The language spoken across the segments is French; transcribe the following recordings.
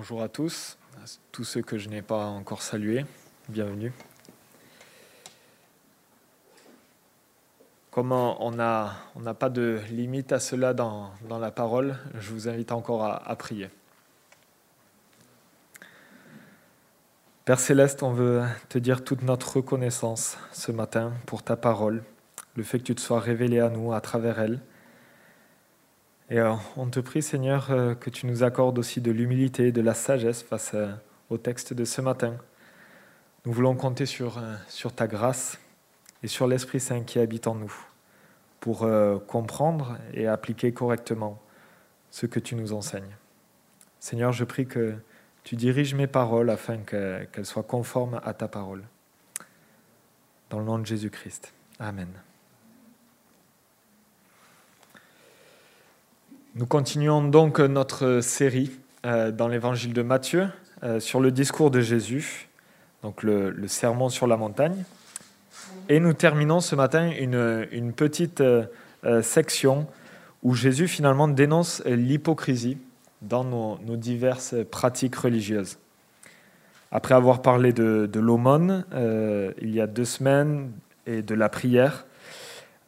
Bonjour à tous, à tous ceux que je n'ai pas encore salués, bienvenue. Comme on n'a on pas de limite à cela dans, dans, la parole, je vous invite encore à, à prier. Père céleste, on veut te dire toute notre reconnaissance ce matin pour ta parole, le fait que tu te sois révélé à nous à travers elle. Et euh, on te prie, Seigneur, euh, que tu nous accordes aussi de l'humilité, de la sagesse face euh, au texte de ce matin. Nous voulons compter sur, sur ta grâce et sur l'Esprit Saint qui habite en nous pour comprendre et appliquer correctement ce que tu nous enseignes. Seigneur, je prie que tu diriges mes paroles afin qu'elles soient conformes à ta parole. Dans le nom de Jésus-Christ. Amen. Nous continuons donc notre série euh, dans l'évangile de Matthieu euh, sur le discours de Jésus, donc le, sermon sur la montagne. Et nous terminons ce matin une, petite euh, section où Jésus finalement dénonce l'hypocrisie dans nos, diverses pratiques religieuses. Après avoir parlé de, l'aumône il y a deux semaines et de la prière,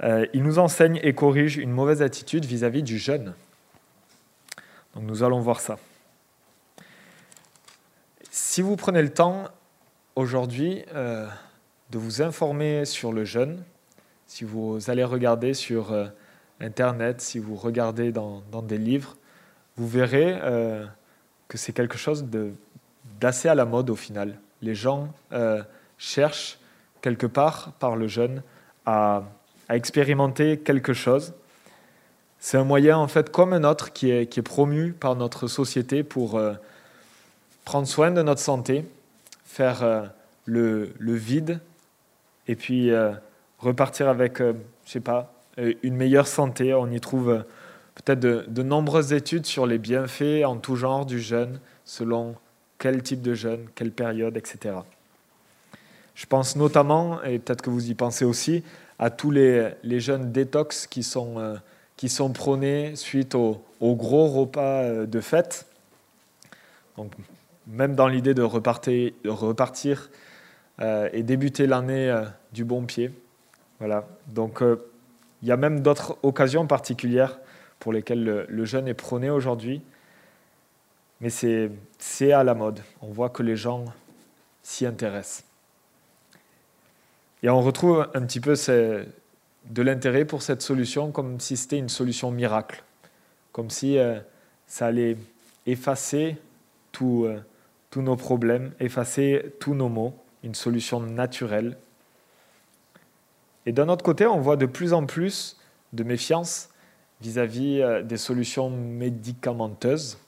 il nous enseigne et corrige une mauvaise attitude vis à -vis du jeûne. Donc nous allons voir ça. Si vous prenez le temps aujourd'hui euh, de vous informer sur le jeûne, si vous allez regarder sur euh, Internet, si vous regardez dans, des livres, vous verrez euh, que c'est quelque chose d'assez à la mode au final. Les gens cherchent quelque part par le jeûne à expérimenter quelque chose c'est un moyen, en fait, comme un autre, qui est, promu par notre société pour euh, prendre soin de notre santé, faire euh, le, le, vide, et puis euh, repartir avec, je sais pas, une meilleure santé. On y trouve peut-être de, de, nombreuses études sur les bienfaits en tout genre du jeûne, selon quel type de jeûne, quelle période, etc. Je pense notamment, et peut-être que vous y pensez aussi, à tous les, les jeunes détox qui sont qui sont prônés suite au, gros repas euh, de fête. Donc, même dans l'idée de repartir, de repartir euh, et débuter l'année euh, du bon pied. Voilà. Donc, il y a même d'autres occasions particulières pour lesquelles le, le jeûne est prôné aujourd'hui. Mais c'est à la mode. On voit que les gens s'y intéressent. Et on retrouve un petit peu ces, de l'intérêt pour cette solution comme si c'était une solution miracle, comme si euh, ça allait effacer euh, tous nos problèmes, effacer tous nos maux, une solution naturelle. Et d'un autre côté, on voit de plus en plus de méfiance vis-à-vis euh, des solutions médicamenteuses,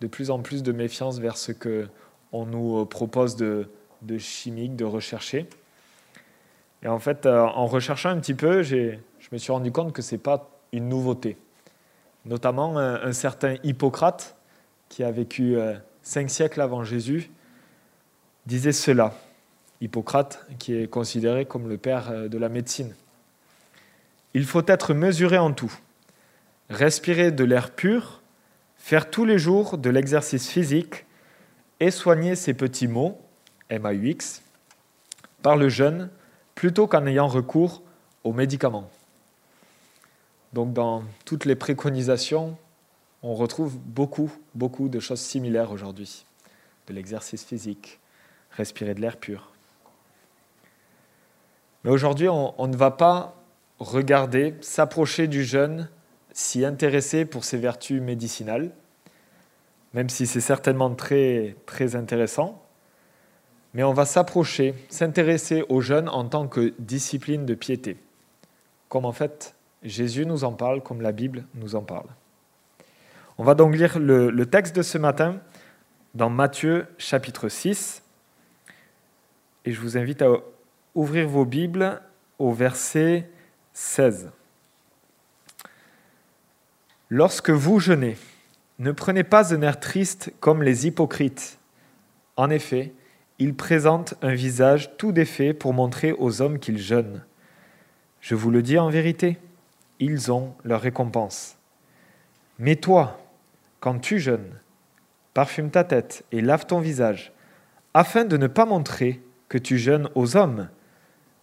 de plus en plus de méfiance vers ce qu'on nous propose de, de chimique, de rechercher. Et en fait, euh, en recherchant un petit peu, je me suis rendu compte que ce n'est pas une nouveauté. Notamment un, certain Hippocrate, qui a vécu euh, cinq siècles avant Jésus, disait cela. Hippocrate, qui est considéré comme le père euh, de la médecine. Il faut être mesuré en tout, respirer de l'air pur, faire tous les jours de l'exercice physique et soigner ses petits maux, MAUX, par le jeûne, plutôt qu'en ayant recours aux médicaments. Donc dans toutes les préconisations, on retrouve beaucoup, beaucoup de choses similaires aujourd'hui. De l'exercice physique, respirer de l'air pur. Mais aujourd'hui, on, ne va pas regarder, s'approcher du jeûne, s'y intéresser pour ses vertus médicinales, même si c'est certainement très, très intéressant mais on va s'approcher, s'intéresser aux jeunes en tant que discipline de piété, comme en fait Jésus nous en parle, comme la Bible nous en parle. On va donc lire le, texte de ce matin dans Matthieu chapitre 6, et je vous invite à ouvrir vos Bibles au verset 16. Lorsque vous jeûnez, ne prenez pas un air triste comme les hypocrites. En effet, ils présentent un visage tout défait pour montrer aux hommes qu'ils jeûnent. Je vous le dis en vérité, ils ont leur récompense. Mais toi, quand tu jeûnes, parfume ta tête et lave ton visage, afin de ne pas montrer que tu jeûnes aux hommes,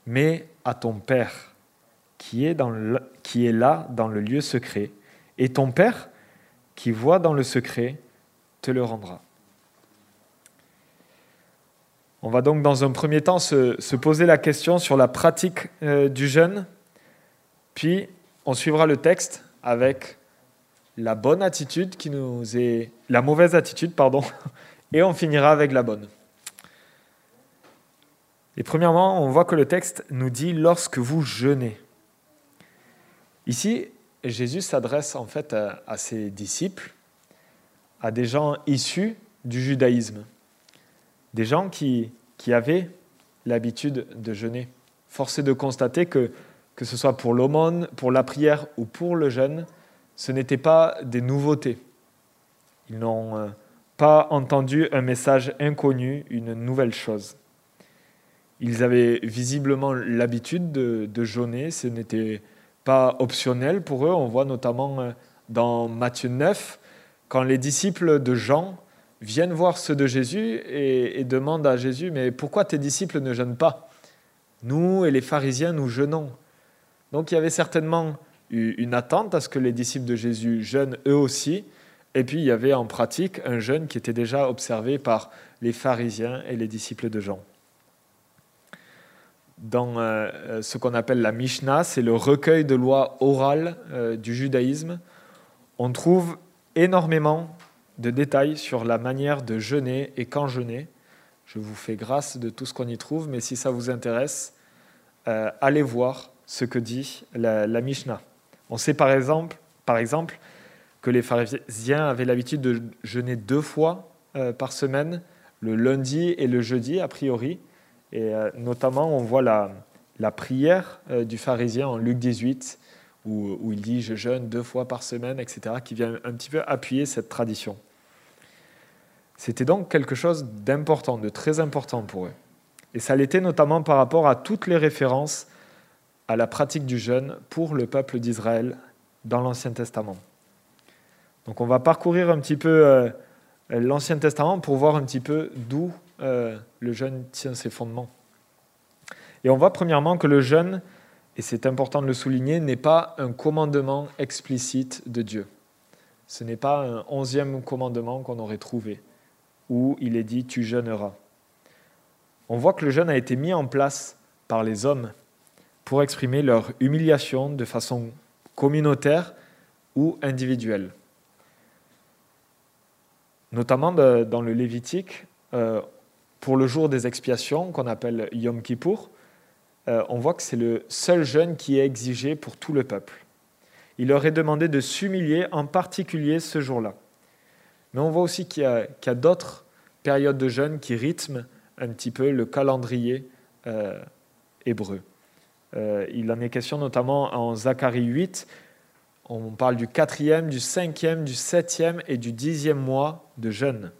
mais à ton Père, qui est, dans qui est là dans le lieu secret, et ton Père, qui voit dans le secret, te le rendra. On va donc dans un premier temps se, poser la question sur la pratique euh, du jeûne, puis on suivra le texte avec la bonne attitude qui nous est la mauvaise attitude pardon et on finira avec la bonne. Et premièrement, on voit que le texte nous dit lorsque vous jeûnez. Ici, Jésus s'adresse en fait à, ses disciples, à des gens issus du judaïsme, des gens qui, qui avaient l'habitude de jeûner. Force est de constater que, que ce soit pour l'aumône, pour la prière ou pour le jeûne, ce n'étaient pas des nouveautés. Ils n'ont euh, pas entendu un message inconnu, une nouvelle chose. Ils avaient visiblement l'habitude de, de jeûner, ce n'était pas optionnel pour eux. On voit notamment euh, dans Matthieu 9, quand les disciples de Jean viennent voir ceux de Jésus et, demandent à Jésus, mais pourquoi tes disciples ne jeûnent pas? Nous et les pharisiens, nous jeûnons. Donc il y avait certainement une attente à ce que les disciples de Jésus jeûnent eux aussi. Et puis il y avait en pratique un jeûne qui était déjà observé par les pharisiens et les disciples de Jean. Dans euh, ce qu'on appelle la Mishnah, c'est le recueil de lois orales euh, du judaïsme, on trouve énormément de détails sur la manière de jeûner et quand jeûner. Je vous fais grâce de tout ce qu'on y trouve, mais si ça vous intéresse, euh, allez voir ce que dit la Mishnah. On sait par exemple, par exemple que les pharisiens avaient l'habitude de jeûner deux fois euh, par semaine, le lundi et le jeudi a priori. Et euh, notamment, on voit la, la prière du pharisien en Luc 18, où, où, il dit Je jeûne deux fois par semaine, etc., qui vient un petit peu appuyer cette tradition. C'était donc quelque chose d'important, de très important pour eux. Et ça l'était notamment par rapport à toutes les références à la pratique du jeûne pour le peuple d'Israël dans l'Ancien Testament. Donc on va parcourir un petit peu euh, l'Ancien Testament pour voir un petit peu d'où euh, le jeûne tient ses fondements. Et on voit premièrement que le jeûne, et c'est important de le souligner, n'est pas un commandement explicite de Dieu. Ce n'est pas un onzième commandement qu'on aurait trouvé, où il est dit tu jeûneras. On voit que le jeûne a été mis en place par les hommes pour exprimer leur humiliation de façon communautaire ou individuelle. Notamment dans le Lévitique, euh, pour le jour des expiations, qu'on appelle Yom Kippour, euh, on voit que c'est le seul jeûne qui est exigé pour tout le peuple. Il leur est demandé de s'humilier, en particulier ce jour-là. Mais on voit aussi qu'il y a, d'autres périodes de jeûne qui rythment un petit peu le calendrier euh, hébreu. Euh, il en est question notamment en Zacharie 8. On parle du quatrième, du cinquième, du septième et du dixième mois de jeûne.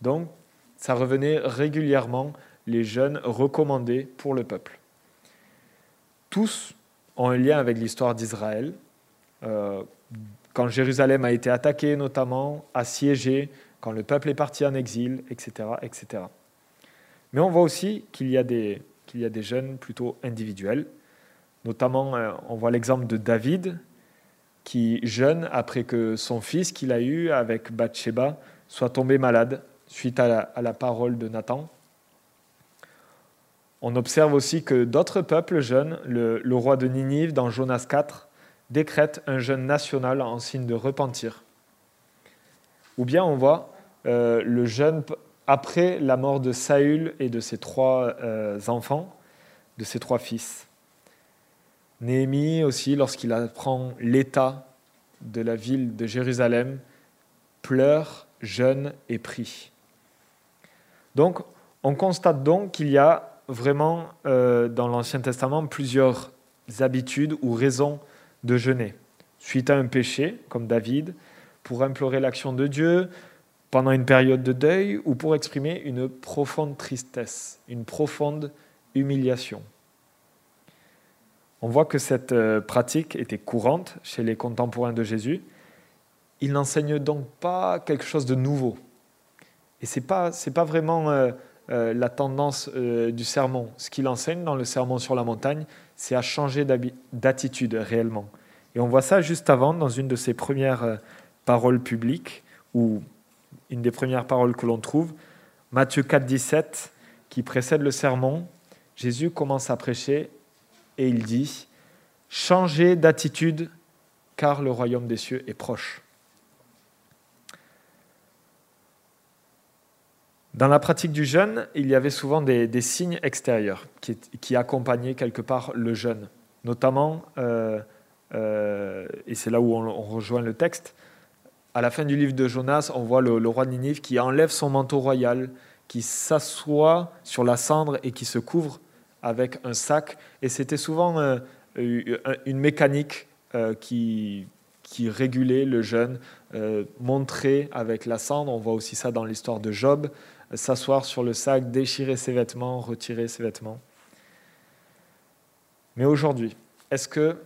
Donc, ça revenait régulièrement les jeûnes recommandés pour le peuple. Tous ont un lien avec l'histoire d'Israël. Euh, quand Jérusalem a été attaquée notamment, assiégée, quand le peuple est parti en exil, etc. etc. Mais on voit aussi qu'il y a des, jeunes plutôt individuels. Notamment, euh, on voit l'exemple de David, qui jeûne après que son fils qu'il a eu avec Bathsheba soit tombé malade suite à la, parole de Nathan. On observe aussi que d'autres peuples jeûnent. Le, roi de Ninive, dans Jonas 4, décrète un jeûne national en signe de repentir. Ou bien on voit euh, le jeûne après la mort de Saül et de ses trois euh, enfants, de ses trois fils. Néhémie aussi, lorsqu'il apprend l'état de la ville de Jérusalem, pleure, jeûne et prie. Donc, on constate donc qu'il y a vraiment euh, dans l'Ancien Testament plusieurs habitudes ou raisons de jeûner. Suite à un péché, comme David, pour implorer l'action de Dieu, pendant une période de deuil ou pour exprimer une profonde tristesse, une profonde humiliation. On voit que cette euh, pratique était courante chez les contemporains de Jésus. Il n'enseigne donc pas quelque chose de nouveau. Et ce n'est pas, pas vraiment euh, euh, la tendance euh, du sermon. Ce qu'il enseigne dans le sermon sur la montagne, c'est à changer d'attitude réellement. Et on voit ça juste avant, dans une de ses premières paroles publiques, ou une des premières paroles que l'on trouve, Matthieu 4, 17, qui précède le sermon. Jésus commence à prêcher et il dit, Changez d'attitude car le royaume des cieux est proche. Dans la pratique du jeûne, il y avait souvent des, signes extérieurs qui, accompagnaient quelque part le jeûne. Notamment, euh, euh, et c'est là où on, rejoint le texte, à la fin du livre de Jonas, on voit le, roi de Ninive qui enlève son manteau royal, qui s'assoit sur la cendre et qui se couvre avec un sac. Et c'était souvent euh, une mécanique qui, qui régulait le jeûne, montrer avec la cendre. On voit aussi ça dans l'histoire de Job s'asseoir sur le sac, déchirer ses vêtements, retirer ses vêtements. Mais aujourd'hui, est-ce que,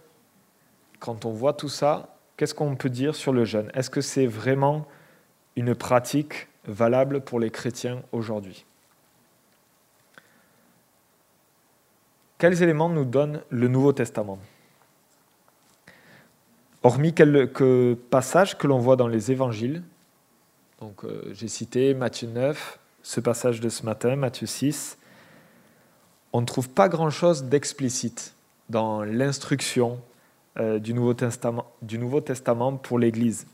quand on voit tout ça, qu'est-ce qu'on peut dire sur le jeûne? Est-ce que c'est vraiment une pratique valable pour les chrétiens aujourd'hui? Quels éléments nous donne le Nouveau Testament? Hormis quelques passages que l'on voit dans les évangiles, donc euh, j'ai cité Matthieu 9, ce passage de ce matin, Matthieu 6, on ne trouve pas grand-chose d'explicite dans l'instruction euh, du, Nouveau Testament, du Nouveau Testament pour l'Église.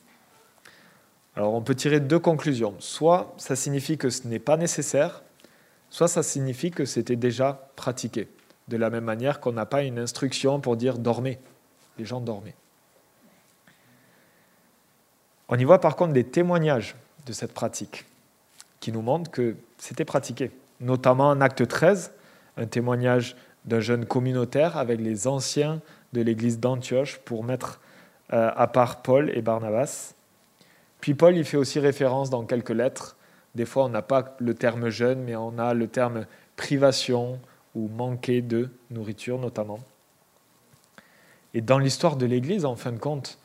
Alors on peut tirer deux conclusions. Soit ça signifie que ce n'est pas nécessaire, soit ça signifie que c'était déjà pratiqué. De la même manière qu'on n'a pas une instruction pour dire dormez. Les gens dormaient. On y voit par contre des témoignages de cette pratique qui nous montre que c'était pratiqué. Notamment en acte 13, un témoignage d'un jeune communautaire avec les anciens de l'église d'Antioche pour mettre euh, à part Paul et Barnabas. Puis Paul, il fait aussi référence dans quelques lettres. Des fois, on n'a pas le terme jeûne, mais on a le terme privation ou manquer de nourriture notamment. Et dans l'histoire de l'Église, en fin de compte,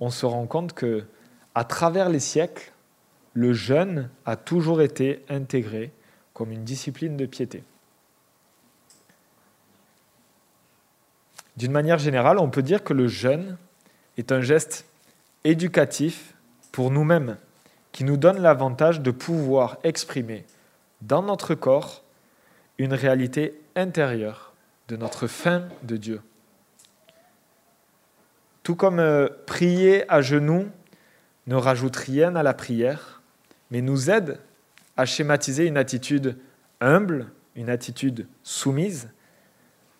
on se rend compte que, à travers les siècles, le jeûne a toujours été intégré comme une discipline de piété. D'une manière générale, on peut dire que le jeûne est un geste éducatif pour nous-mêmes, qui nous donne l'avantage de pouvoir exprimer dans notre corps une réalité intérieure de notre faim de Dieu. Tout comme euh, prier à genoux ne rajoute rien à la prière, mais nous aide à schématiser une attitude humble, une attitude soumise.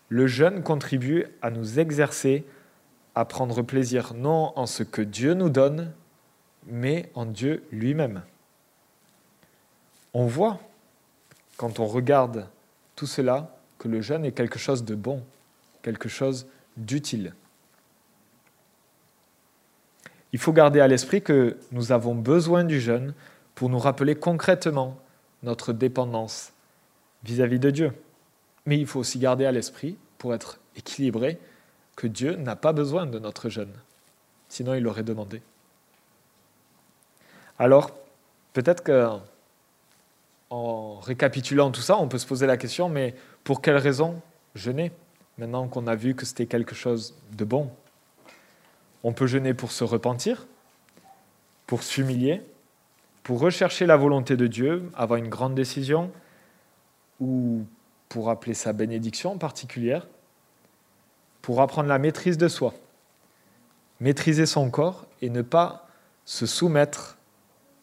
Le jeûne contribue à nous exercer à prendre plaisir non en ce que Dieu nous donne, mais en Dieu lui-même. On voit, quand on regarde tout cela, que le jeûne est quelque chose de bon, quelque chose d'utile. Il faut garder à l'esprit que nous avons besoin du jeûne pour nous rappeler concrètement notre dépendance vis-à-vis de Dieu. Mais il faut aussi garder à l'esprit, pour être équilibré, que Dieu n'a pas besoin de notre jeûne. Sinon, il l'aurait demandé. Alors, peut-être que en récapitulant tout ça, on peut se poser la question, mais pour quelle raison jeûner Maintenant qu'on a vu que c'était quelque chose de bon? On peut jeûner pour se repentir, pour s'humilier, pour rechercher la volonté de Dieu, avoir une grande décision, ou pour appeler sa bénédiction particulière, pour apprendre la maîtrise de soi, maîtriser son corps et ne pas se soumettre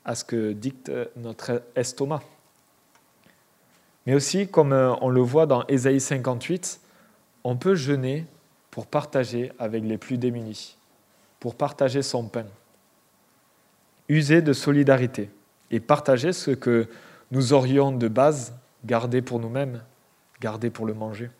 à ce que dicte notre estomac. Mais aussi, comme euh, on le voit dans Ésaïe 58, on peut jeûner pour partager avec les plus démunis, pour partager son pain user de solidarité et partager ce que nous aurions de base gardé pour nous-mêmes, gardé pour le manger.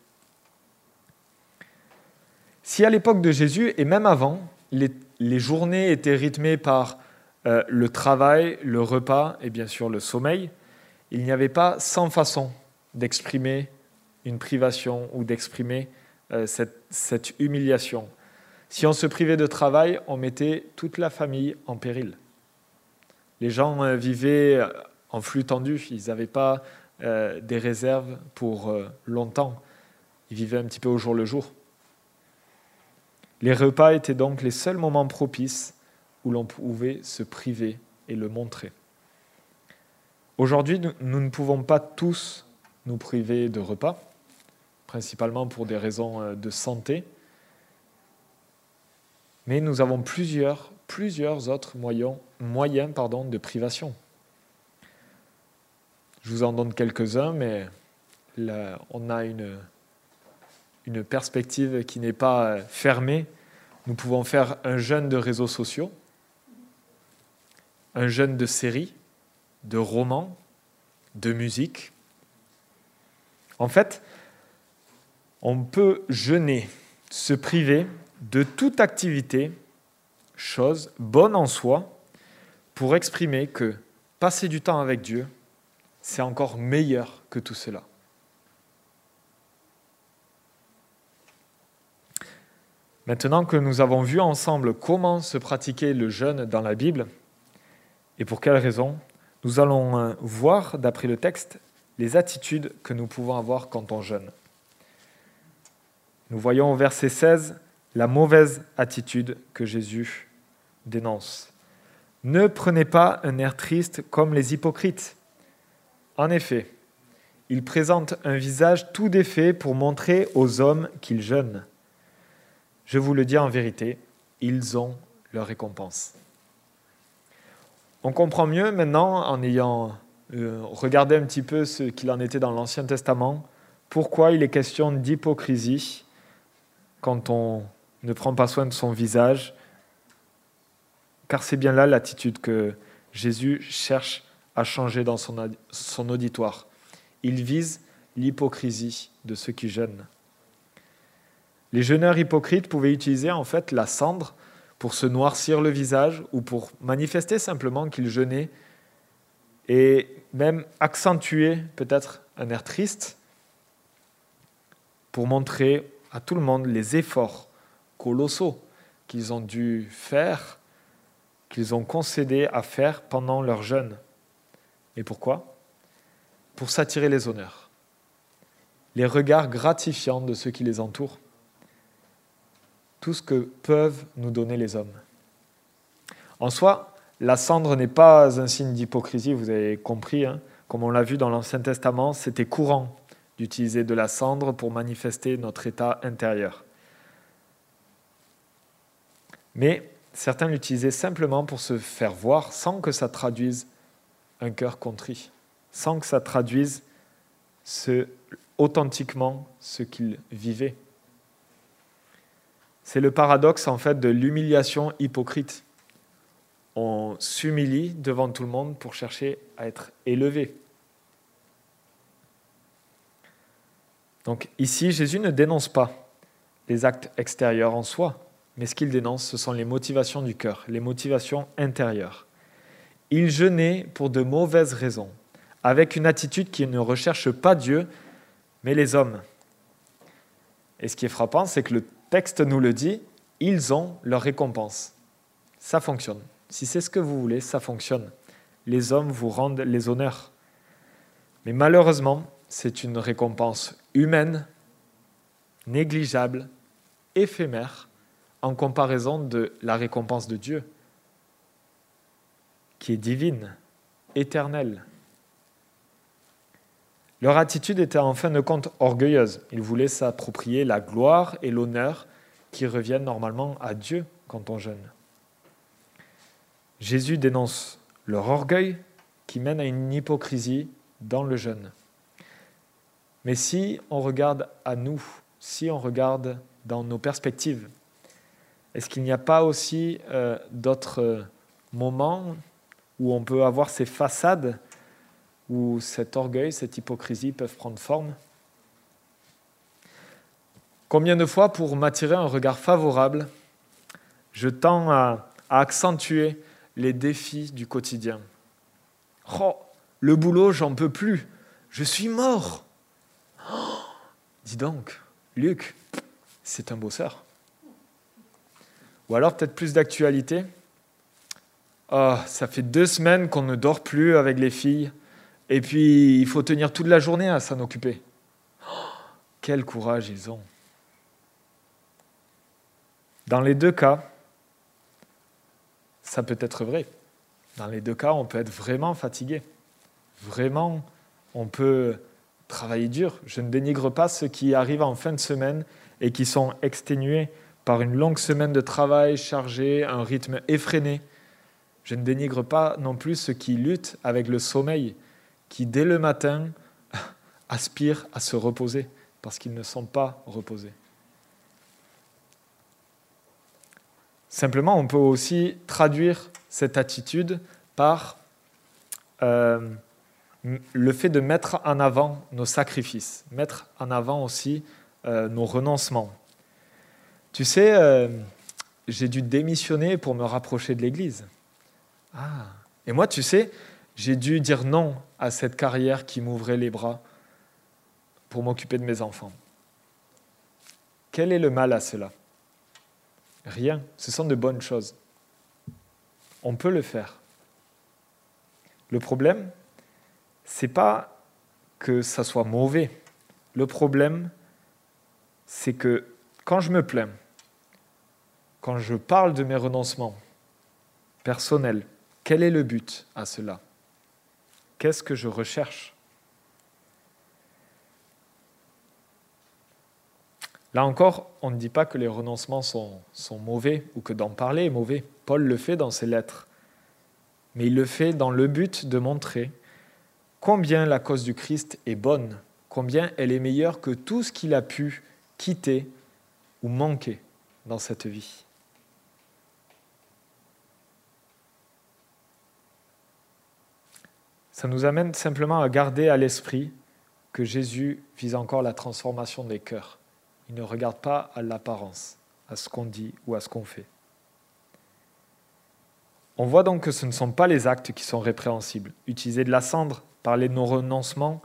Si à l'époque de Jésus et même avant, les, journées étaient rythmées par euh, le travail, le repas et bien sûr le sommeil, il n'y avait pas 100 façons d'exprimer une privation ou d'exprimer euh, cette humiliation. Si on se privait de travail, on mettait toute la famille en péril. Les gens euh, vivaient en flux tendu. Ils n'avaient pas euh, des réserves pour euh, longtemps. Ils vivaient un petit peu au jour le jour. Les repas étaient donc les seuls moments propices où l'on pouvait se priver et le montrer. Aujourd'hui, nous ne pouvons pas tous nous priver de repas, principalement pour des raisons euh, de santé, mais nous avons plusieurs, plusieurs autres moyens, moyens pardon, de privation. Je vous en donne quelques-uns, mais là, on a une, une perspective qui n'est pas euh, fermée. Nous pouvons faire un jeûne de réseaux sociaux, un jeûne de séries, de romans, de musique. En fait, on peut jeûner, se priver de toute activité, chose bonne en soi, pour exprimer que passer du temps avec Dieu, c'est encore meilleur que tout cela. Maintenant que nous avons vu ensemble comment se pratiquer le jeûne dans la Bible, et pour quelles raisons, nous allons euh, voir, d'après le texte, les attitudes que nous pouvons avoir quand on jeûne. Nous voyons au verset 16 la mauvaise attitude que Jésus dénonce. Ne prenez pas un air triste comme les hypocrites. En effet, ils présentent un visage tout défait pour montrer aux hommes qu'ils jeûnent. Je vous le dis en vérité, ils ont leur récompense. On comprend mieux maintenant, en ayant euh, regardé un petit peu ce qu'il en était dans l'Ancien Testament, pourquoi il est question d'hypocrisie quand on ne prend pas soin de son visage, car c'est bien là l'attitude que Jésus cherche à changer dans son, son auditoire. Il vise l'hypocrisie de ceux qui jeûnent. Les jeûneurs hypocrites pouvaient utiliser en fait la cendre pour se noircir le visage ou pour manifester simplement qu'ils jeûnaient et même accentuer peut-être un air triste pour montrer à tout le monde les efforts colossaux qu'ils ont dû faire, qu'ils ont concédé à faire pendant leur jeûne. Et pourquoi? Pour s'attirer les honneurs, les regards gratifiants de ceux qui les entourent tout ce que peuvent nous donner les hommes. En soi, la cendre n'est pas un signe d'hypocrisie, vous avez compris, hein. comme on l'a vu dans l'Ancien Testament, c'était courant d'utiliser de la cendre pour manifester notre état intérieur. Mais certains l'utilisaient simplement pour se faire voir sans que ça traduise un cœur contrit, sans que ça traduise authentiquement ce qu'ils vivaient. C'est le paradoxe en fait de l'humiliation hypocrite. On s'humilie devant tout le monde pour chercher à être élevé. Donc ici, Jésus ne dénonce pas les actes extérieurs en soi, mais ce qu'il dénonce, ce sont les motivations du cœur, les motivations intérieures. Il jeûnait pour de mauvaises raisons, avec une attitude qui ne recherche pas Dieu, mais les hommes. Et ce qui est frappant, c'est que le texte nous le dit, ils ont leur récompense. Ça fonctionne. Si c'est ce que vous voulez, ça fonctionne. Les hommes vous rendent les honneurs. Mais malheureusement, c'est une récompense humaine, négligeable, éphémère, en comparaison de la récompense de Dieu, qui est divine, éternelle. Leur attitude était en fin de compte orgueilleuse. Ils voulaient s'approprier la gloire et l'honneur qui reviennent normalement à Dieu quand on jeûne. Jésus dénonce leur orgueil qui mène à une hypocrisie dans le jeûne. Mais si on regarde à nous, si on regarde dans nos perspectives, est-ce qu'il n'y a pas aussi euh, d'autres moments où on peut avoir ces façades où cet orgueil, cette hypocrisie peuvent prendre forme? Combien de fois, pour m'attirer un regard favorable, je tends à, accentuer les défis du quotidien? Oh, le boulot, j'en peux plus, je suis mort. Oh, dis donc, Luc, c'est un bosseur. Ou alors peut-être plus d'actualité. Oh, ça fait deux semaines qu'on ne dort plus avec les filles. Et puis, il faut tenir toute la journée à s'en occuper. Quel courage ils ont. Dans les deux cas, ça peut être vrai. Dans les deux cas, on peut être vraiment fatigué. Vraiment, on peut travailler dur. Je ne dénigre pas ceux qui arrivent en fin de semaine et qui sont exténués par une longue semaine de travail chargée, un rythme effréné. Je ne dénigre pas non plus ceux qui luttent avec le sommeil, qui dès le matin aspirent à se reposer parce qu'ils ne sont pas reposés. Simplement, on peut aussi traduire cette attitude par euh, le fait de mettre en avant nos sacrifices, mettre en avant aussi euh, nos renoncements. Tu sais, euh, j'ai dû démissionner pour me rapprocher de l'Église. Ah. Et moi, tu sais, j'ai dû dire non à cette carrière qui m'ouvrait les bras pour m'occuper de mes enfants. Quel est le mal à cela? Rien, ce sont de bonnes choses. On peut le faire. Le problème, c'est pas que ça soit mauvais. Le problème, c'est que quand je me plains, quand je parle de mes renoncements personnels, quel est le but à cela? Qu'est-ce que je recherche? Là encore, on ne dit pas que les renoncements sont, sont mauvais ou que d'en parler est mauvais. Paul le fait dans ses lettres. Mais il le fait dans le but de montrer combien la cause du Christ est bonne, combien elle est meilleure que tout ce qu'il a pu quitter ou manquer dans cette vie. Ça nous amène simplement à garder à l'esprit que Jésus vise encore la transformation des cœurs. Il ne regarde pas à l'apparence, à ce qu'on dit ou à ce qu'on fait. On voit donc que ce ne sont pas les actes qui sont répréhensibles. Utiliser de la cendre, parler de nos renoncements,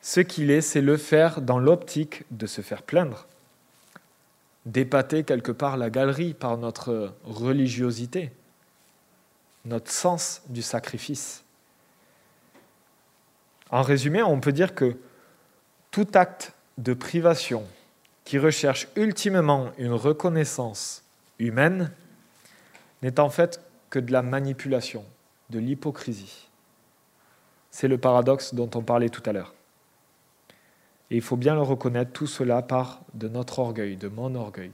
ce qu'il est, c'est le faire dans l'optique de se faire plaindre, d'épater quelque part la galerie par notre religiosité, notre sens du sacrifice. En résumé, on peut dire que tout acte de privation qui recherche ultimement une reconnaissance humaine n'est en fait que de la manipulation, de l'hypocrisie. C'est le paradoxe dont on parlait tout à l'heure. Et il faut bien le reconnaître, tout cela part de notre orgueil, de mon orgueil.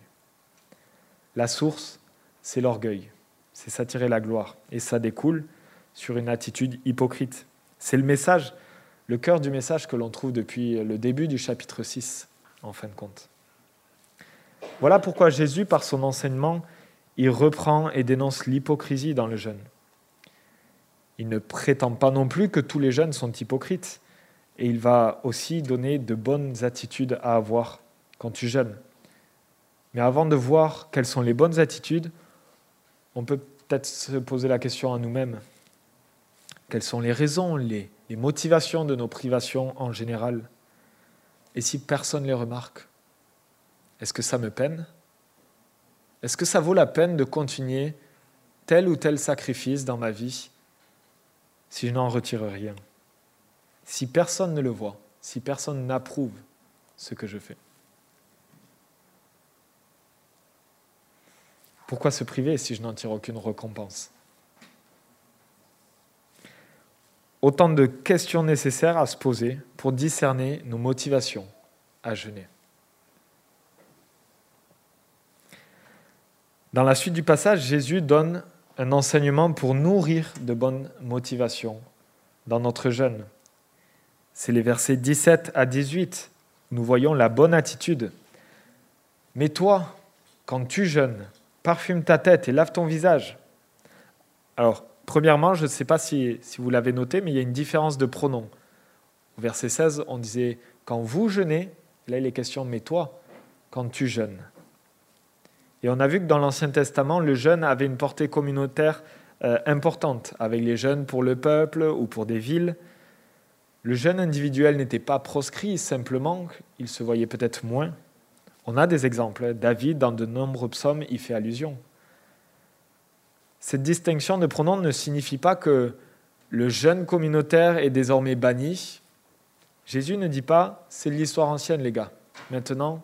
La source, c'est l'orgueil, c'est s'attirer la gloire. Et ça découle sur une attitude hypocrite. C'est le message, le cœur du message que l'on trouve depuis le début du chapitre 6, en fin de compte. Voilà pourquoi Jésus, par son enseignement, il reprend et dénonce l'hypocrisie dans le jeûne. Il ne prétend pas non plus que tous les jeunes sont hypocrites. Et il va aussi donner de bonnes attitudes à avoir quand tu jeûnes. Mais avant de voir quelles sont les bonnes attitudes, on peut peut-être se poser la question à nous-mêmes. Quelles sont les raisons, les, les motivations de nos privations en général. Et si personne ne les remarque est-ce que ça me peine? Est-ce que ça vaut la peine de continuer tel ou tel sacrifice dans ma vie si je n'en retire rien? Si personne ne le voit, si personne n'approuve ce que je fais. Pourquoi se priver si je n'en tire aucune récompense? Autant de questions nécessaires à se poser pour discerner nos motivations à jeûner. Dans la suite du passage, Jésus donne un enseignement pour nourrir de bonnes motivations dans notre jeûne. C'est les versets 17 à 18. Nous voyons la bonne attitude. Mais toi, quand tu jeûnes, parfume ta tête et lave ton visage. Alors, premièrement, je ne sais pas si, vous l'avez noté, mais il y a une différence de pronom. Au verset 16, on disait quand vous jeûnez, là il est question mais toi, quand tu jeûnes. Et on a vu que dans l'Ancien Testament, le jeûne avait une portée communautaire euh, importante, avec les jeunes pour le peuple ou pour des villes. Le jeûne individuel n'était pas proscrit, simplement, il se voyait peut-être moins. On a des exemples. David, dans de nombreux psaumes, y fait allusion. Cette distinction de pronoms ne signifie pas que le jeûne communautaire est désormais banni, Jésus ne dit pas c'est l'histoire ancienne les gars. Maintenant,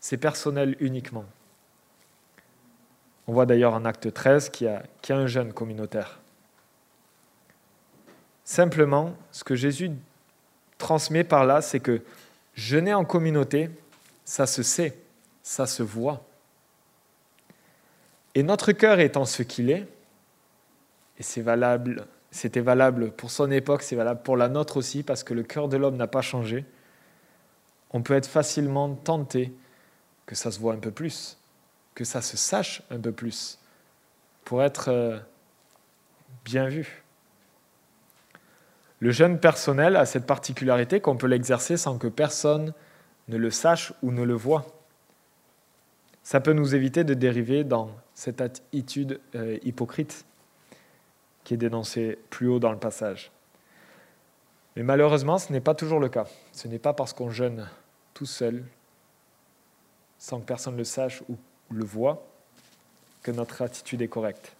c'est personnel uniquement. On voit d'ailleurs en acte 13 qu'il y, a, un jeûne communautaire. Simplement, ce que Jésus transmet par là, c'est que jeûner en communauté, ça se sait, ça se voit. Et notre cœur étant ce qu'il est, et c'est valable, c'était valable pour son époque, c'est valable pour la nôtre aussi, parce que le cœur de l'homme n'a pas changé, on peut être facilement tenté que ça se voit un peu plus, que ça se sache un peu plus, pour être euh, bien vu. Le jeûne personnel a cette particularité qu'on peut l'exercer sans que personne ne le sache ou ne le voit. Ça peut nous éviter de dériver dans cette attitude euh, hypocrite qui est dénoncée plus haut dans le passage. Mais malheureusement, ce n'est pas toujours le cas. Ce n'est pas parce qu'on jeûne tout seul, sans que personne le sache ou le voit, que notre attitude est correcte.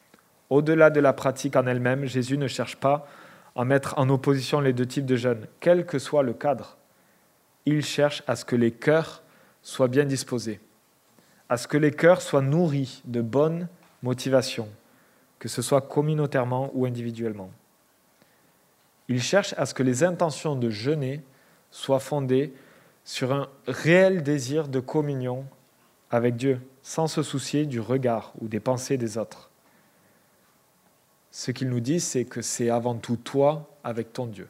Au-delà de la pratique en elle-même, Jésus ne cherche pas à mettre en opposition les deux types de jeûne, quel que soit le cadre. Il cherche à ce que les cœurs soient bien disposés, à ce que les cœurs soient nourris de bonnes motivations, que ce soit communautairement ou individuellement. Il cherche à ce que les intentions de jeûner soient fondées sur un réel désir de communion avec Dieu, sans se soucier du regard ou des pensées des autres ce qu'il nous dit, c'est que c'est avant tout toi avec ton Dieu.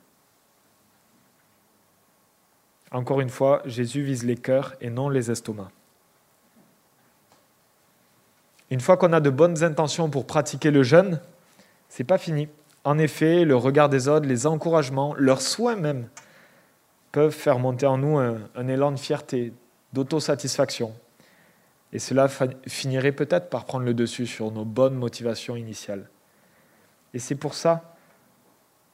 Encore une fois, Jésus vise les cœurs et non les estomacs. Une fois qu'on a de bonnes intentions pour pratiquer le jeûne, c'est pas fini. En effet, le regard des autres, les encouragements, leurs soins même, peuvent faire monter en nous un, un élan de fierté, d'autosatisfaction. Et cela finirait peut-être par prendre le dessus sur nos bonnes motivations initiales. Et c'est pour ça,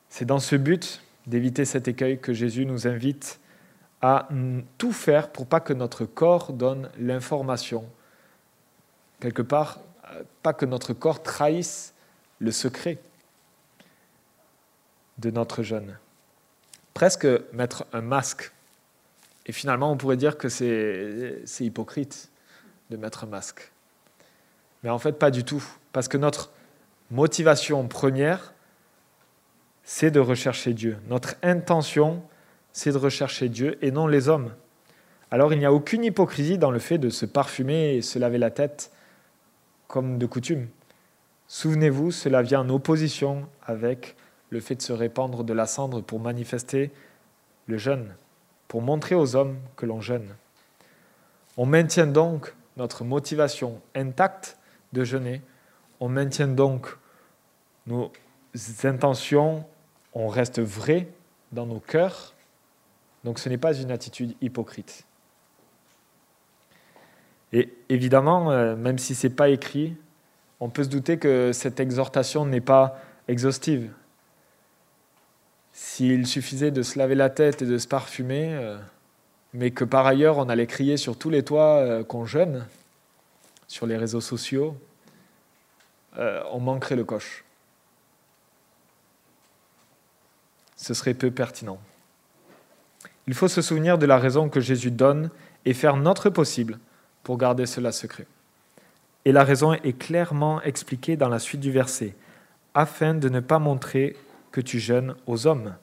c'est dans ce but d'éviter cet écueil que Jésus nous invite à tout faire pour pas que notre corps donne l'information. Quelque part, pas que notre corps trahisse le secret de notre jeûne. Presque mettre un masque. Et finalement, on pourrait dire que c'est hypocrite de mettre un masque. Mais en fait, pas du tout. Parce que notre motivation première, c'est de rechercher Dieu. Notre intention, c'est de rechercher Dieu et non les hommes. Alors il n'y a aucune hypocrisie dans le fait de se parfumer et se laver la tête comme de coutume. Souvenez-vous, cela vient en opposition avec le fait de se répandre de la cendre pour manifester le jeûne, pour montrer aux hommes que l'on jeûne. On maintient donc notre motivation intacte de jeûner on maintient donc nos intentions, on reste vrai dans nos cœurs. Donc ce n'est pas une attitude hypocrite. Et évidemment, euh, même si ce n'est pas écrit, on peut se douter que cette exhortation n'est pas exhaustive. S'il suffisait de se laver la tête et de se parfumer, euh, mais que par ailleurs on allait crier sur tous les toits euh, qu'on jeûne, sur les réseaux sociaux, on manquerait le coche. Ce serait peu pertinent. Il faut se souvenir de la raison que Jésus donne et faire notre possible pour garder cela secret. Et la raison est clairement expliquée dans la suite du verset, afin de ne pas montrer que tu jeûnes aux hommes.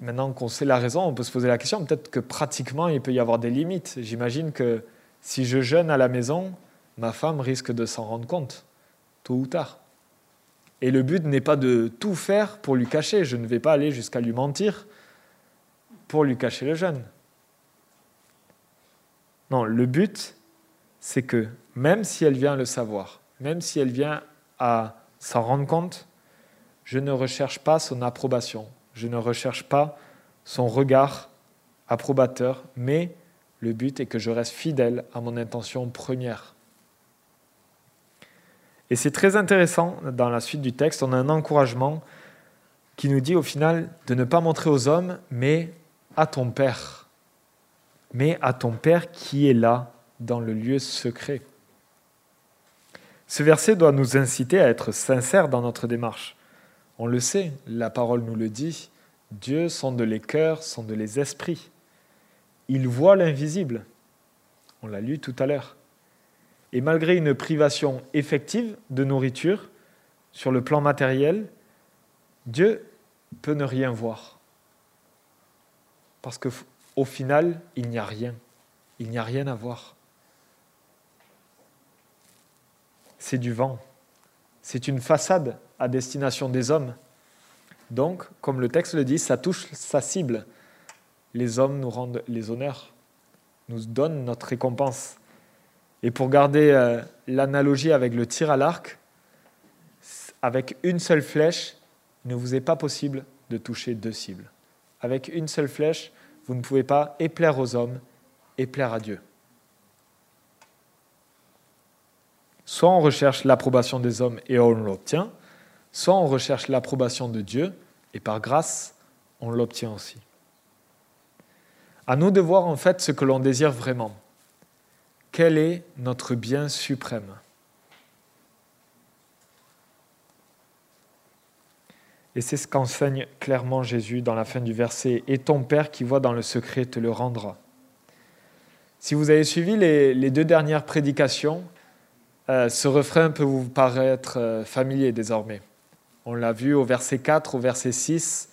Maintenant qu'on sait la raison, on peut se poser la question, peut-être que pratiquement il peut y avoir des limites. J'imagine que si je jeûne à la maison, ma femme risque de s'en rendre compte, tôt ou tard. Et le but n'est pas de tout faire pour lui cacher. Je ne vais pas aller jusqu'à lui mentir pour lui cacher le jeûne. Non, le but, c'est que même si elle vient le savoir, même si elle vient à s'en rendre compte, je ne recherche pas son approbation, je ne recherche pas son regard approbateur, mais le but est que je reste fidèle à mon intention première. Et c'est très intéressant, dans la suite du texte, on a un encouragement qui nous dit au final de ne pas montrer aux hommes, mais à ton Père. Mais à ton Père qui est là, dans le lieu secret. Ce verset doit nous inciter à être sincères dans notre démarche. On le sait, la parole nous le dit, Dieu sonde les cœurs, sonde les esprits. Il voit l'invisible. On l'a lu tout à l'heure. Et malgré une privation effective de nourriture sur le plan matériel, Dieu peut ne rien voir. Parce qu'au final, il n'y a rien. Il n'y a rien à voir. C'est du vent. C'est une façade à destination des hommes. Donc, comme le texte le dit, ça touche sa cible. Les hommes nous rendent les honneurs, nous donnent notre récompense. Et pour garder euh, l'analogie avec le tir à l'arc, avec une seule flèche, il ne vous est pas possible de toucher deux cibles. Avec une seule flèche, vous ne pouvez pas éplaire aux hommes et plaire à Dieu. Soit on recherche l'approbation des hommes et on l'obtient, soit on recherche l'approbation de Dieu et par grâce, on l'obtient aussi. À nous de voir en fait ce que l'on désire vraiment. Quel est notre bien suprême? Et c'est ce qu'enseigne clairement Jésus dans la fin du verset. Et ton Père qui voit dans le secret te le rendra. Si vous avez suivi les, deux dernières prédications, euh, ce refrain peut vous paraître euh, familier désormais. On l'a vu au verset 4, au verset 6,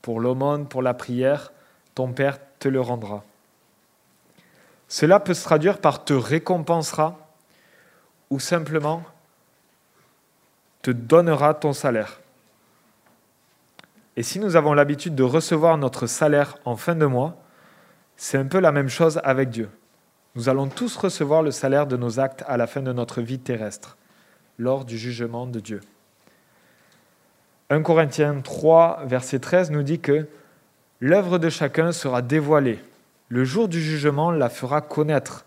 pour l'aumône, pour la prière, ton Père te le rendra. Cela peut se traduire par te récompensera ou simplement te donnera ton salaire. Et si nous avons l'habitude de recevoir notre salaire en fin de mois, c'est un peu la même chose avec Dieu. Nous allons tous recevoir le salaire de nos actes à la fin de notre vie terrestre, lors du jugement de Dieu. 1 Corinthiens 3, verset 13 nous dit que l'œuvre de chacun sera dévoilée. Le jour du jugement la fera connaître,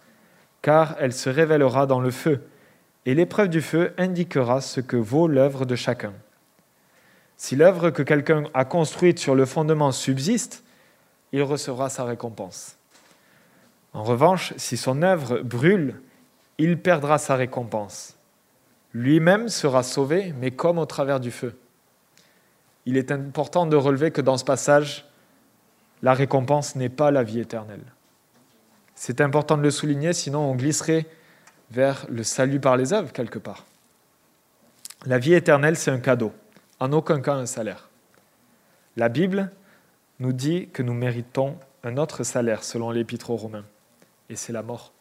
car elle se révélera dans le feu, et l'épreuve du feu indiquera ce que vaut l'œuvre de chacun. Si l'œuvre que quelqu'un a construite sur le fondement subsiste, il recevra sa récompense. En revanche, si son œuvre brûle, il perdra sa récompense. Lui-même sera sauvé, mais comme au travers du feu. Il est important de relever que dans ce passage, la récompense n'est pas la vie éternelle. C'est important de le souligner, sinon on glisserait vers le salut par les œuvres quelque part. La vie éternelle, c'est un cadeau, en aucun cas un salaire. La Bible nous dit que nous méritons un autre salaire selon l'Épître aux Romains et c'est la mort.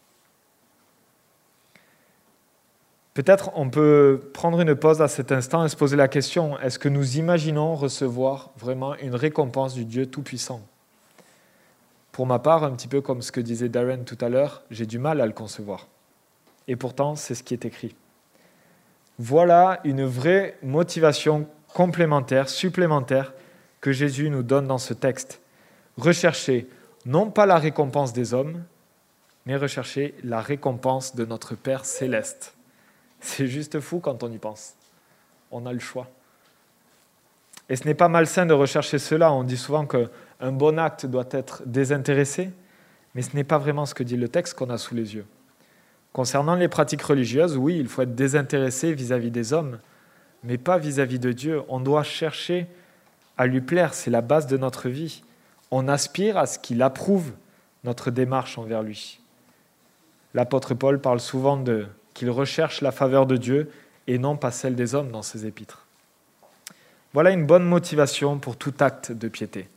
Peut-être on peut prendre une pause à cet instant et se poser la question, est-ce que nous imaginons recevoir vraiment une récompense du Dieu Tout-Puissant? Pour ma part, un petit peu comme ce que disait Darren tout à l'heure, j'ai du mal à le concevoir. Et pourtant, c'est ce qui est écrit. Voilà une vraie motivation complémentaire, supplémentaire, que Jésus nous donne dans ce texte. Rechercher non pas la récompense des hommes, mais rechercher la récompense de notre Père céleste. C'est juste fou quand on y pense. On a le choix. Et ce n'est pas malsain de rechercher cela. On dit souvent qu'un bon acte doit être désintéressé, mais ce n'est pas vraiment ce que dit le texte qu'on a sous les yeux. Concernant les pratiques religieuses, oui, il faut être désintéressé vis-à-vis des hommes, mais pas vis-à-vis -vis de Dieu. On doit chercher à lui plaire, c'est la base de notre vie. On aspire à ce qu'il approuve notre démarche envers lui l'apôtre Paul parle souvent de qu'il recherche la faveur de Dieu et non pas celle des hommes dans ses épîtres. Voilà une bonne motivation pour tout acte de piété.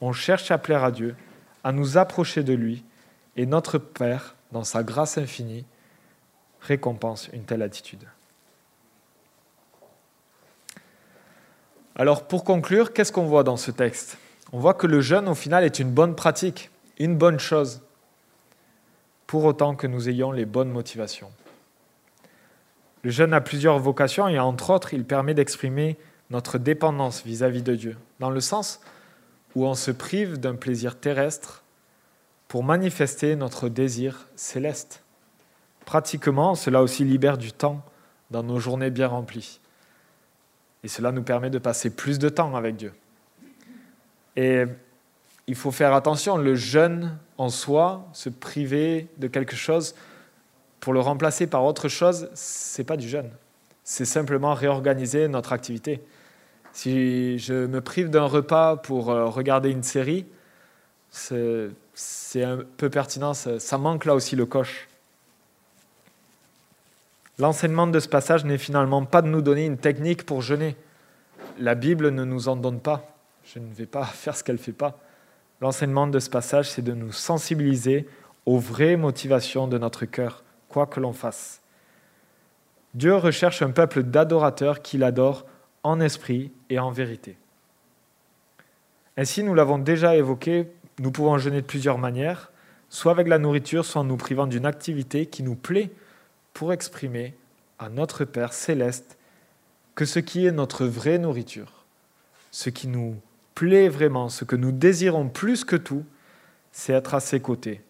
On cherche à plaire à Dieu, à nous approcher de lui, et notre Père, dans sa grâce infinie, récompense une telle attitude. Alors pour conclure, qu'est-ce qu'on voit dans ce texte? On voit que le jeûne, au final, est une bonne pratique, une bonne chose pour autant que nous ayons les bonnes motivations. Le jeûne a plusieurs vocations et entre autres, il permet d'exprimer notre dépendance vis-à-vis de Dieu, dans le sens où on se prive d'un plaisir terrestre pour manifester notre désir céleste. Pratiquement, cela aussi libère du temps dans nos journées bien remplies. Et cela nous permet de passer plus de temps avec Dieu. Et il faut faire attention, le jeûne en soi, se priver de quelque chose, pour le remplacer par autre chose, c'est pas du jeûne. C'est simplement réorganiser notre activité. Si je me prive d'un repas pour euh, regarder une série, c'est un peu pertinent, ça manque là aussi le coche. L'enseignement de ce passage n'est finalement pas de nous donner une technique pour jeûner. La Bible ne nous en donne pas. Je ne vais pas faire ce qu'elle ne fait pas. L'enseignement de ce passage, c'est de nous sensibiliser aux vraies motivations de notre cœur, quoi que l'on fasse. Dieu recherche un peuple d'adorateurs qui l'adorent en esprit et en vérité. Ainsi, nous l'avons déjà évoqué, nous pouvons jeûner de plusieurs manières, soit avec la nourriture, soit en nous privant d'une activité qui nous plaît pour exprimer à notre Père céleste que ce qui est notre vraie nourriture, ce qui nous plaît vraiment, ce que nous désirons plus que tout, c'est être à ses côtés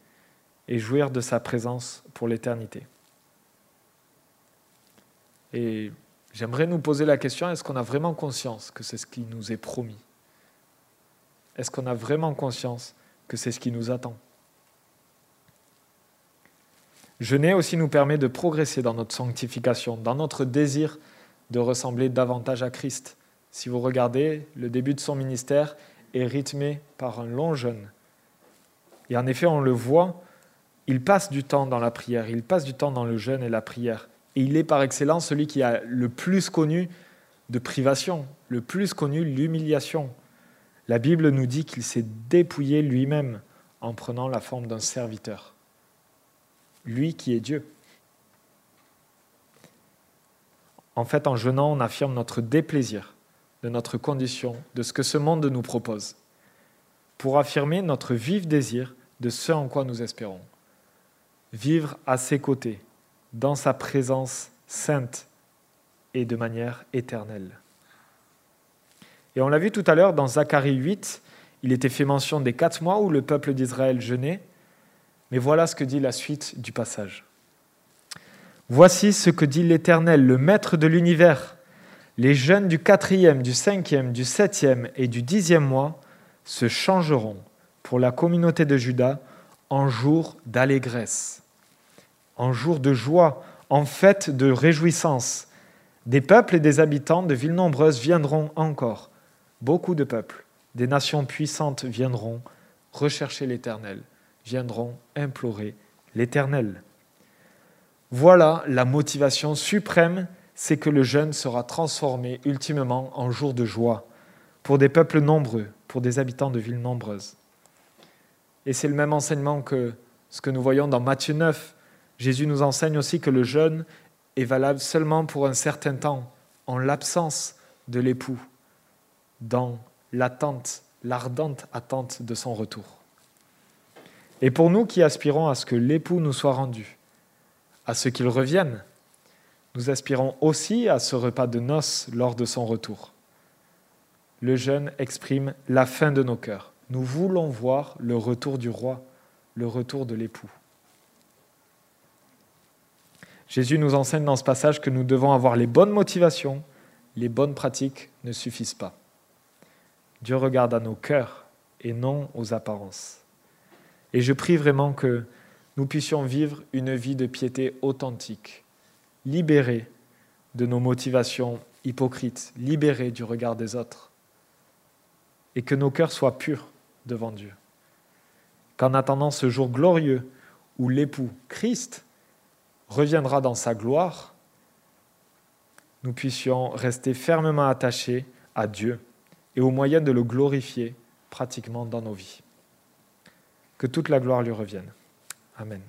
et jouir de sa présence pour l'éternité. Et j'aimerais nous poser la question, est-ce qu'on a vraiment conscience que c'est ce qui nous est promis? Est-ce qu'on a vraiment conscience que c'est ce qui nous attend? Jeûner aussi nous permet de progresser dans notre sanctification, dans notre désir de ressembler davantage à Christ. Si vous regardez, le début de son ministère est rythmé par un long jeûne. Et en effet, on le voit, il passe du temps dans la prière, il passe du temps dans le jeûne et la prière. Et il est par excellence celui qui a le plus connu de privation, le plus connu l'humiliation. La Bible nous dit qu'il s'est dépouillé lui-même en prenant la forme d'un serviteur. Lui qui est Dieu. En fait, en jeûnant, on affirme notre déplaisir de notre condition, de ce que ce monde nous propose, pour affirmer notre vif désir de ce en quoi nous espérons vivre à ses côtés, dans sa présence sainte et de manière éternelle. Et on l'a vu tout à l'heure dans Zacharie 8, il était fait mention des quatre mois où le peuple d'Israël jeûnait, mais voilà ce que dit la suite du passage. Voici ce que dit l'Éternel, le Maître de l'univers. Les jeunes du quatrième, du cinquième, du septième et du dixième mois se changeront pour la communauté de Juda en jour d'allégresse, en jour de joie, en fête de réjouissance. Des peuples et des habitants de villes nombreuses viendront encore. Beaucoup de peuples, des nations puissantes viendront rechercher l'Éternel, viendront implorer l'Éternel. Voilà la motivation suprême, c'est que le jeûne sera transformé ultimement en jour de joie pour des peuples nombreux, pour des habitants de villes nombreuses. Et c'est le même enseignement que ce que nous voyons dans Matthieu 9. Jésus nous enseigne aussi que le jeûne est valable seulement pour un certain temps, en l'absence de l'époux, dans l'attente, l'ardente attente de son retour. Et pour nous qui aspirons à ce que l'époux nous soit rendu, à ce qu'il revienne, nous aspirons aussi à ce repas de noces lors de son retour. Le jeûne exprime la fin de nos cœurs nous voulons voir le retour du roi, le retour de l'époux. Jésus nous enseigne dans ce passage que nous devons avoir les bonnes motivations, les bonnes pratiques ne suffisent pas. Dieu regarde à nos cœurs et non aux apparences. Et je prie vraiment que nous puissions vivre une vie de piété authentique, libérée de nos motivations hypocrites, libérée du regard des autres, et que nos cœurs soient purs devant Dieu. Qu'en attendant ce jour glorieux où l'époux Christ reviendra dans sa gloire, nous puissions rester fermement attachés à Dieu et au moyen de le glorifier pratiquement dans nos vies. Que toute la gloire lui revienne. Amen.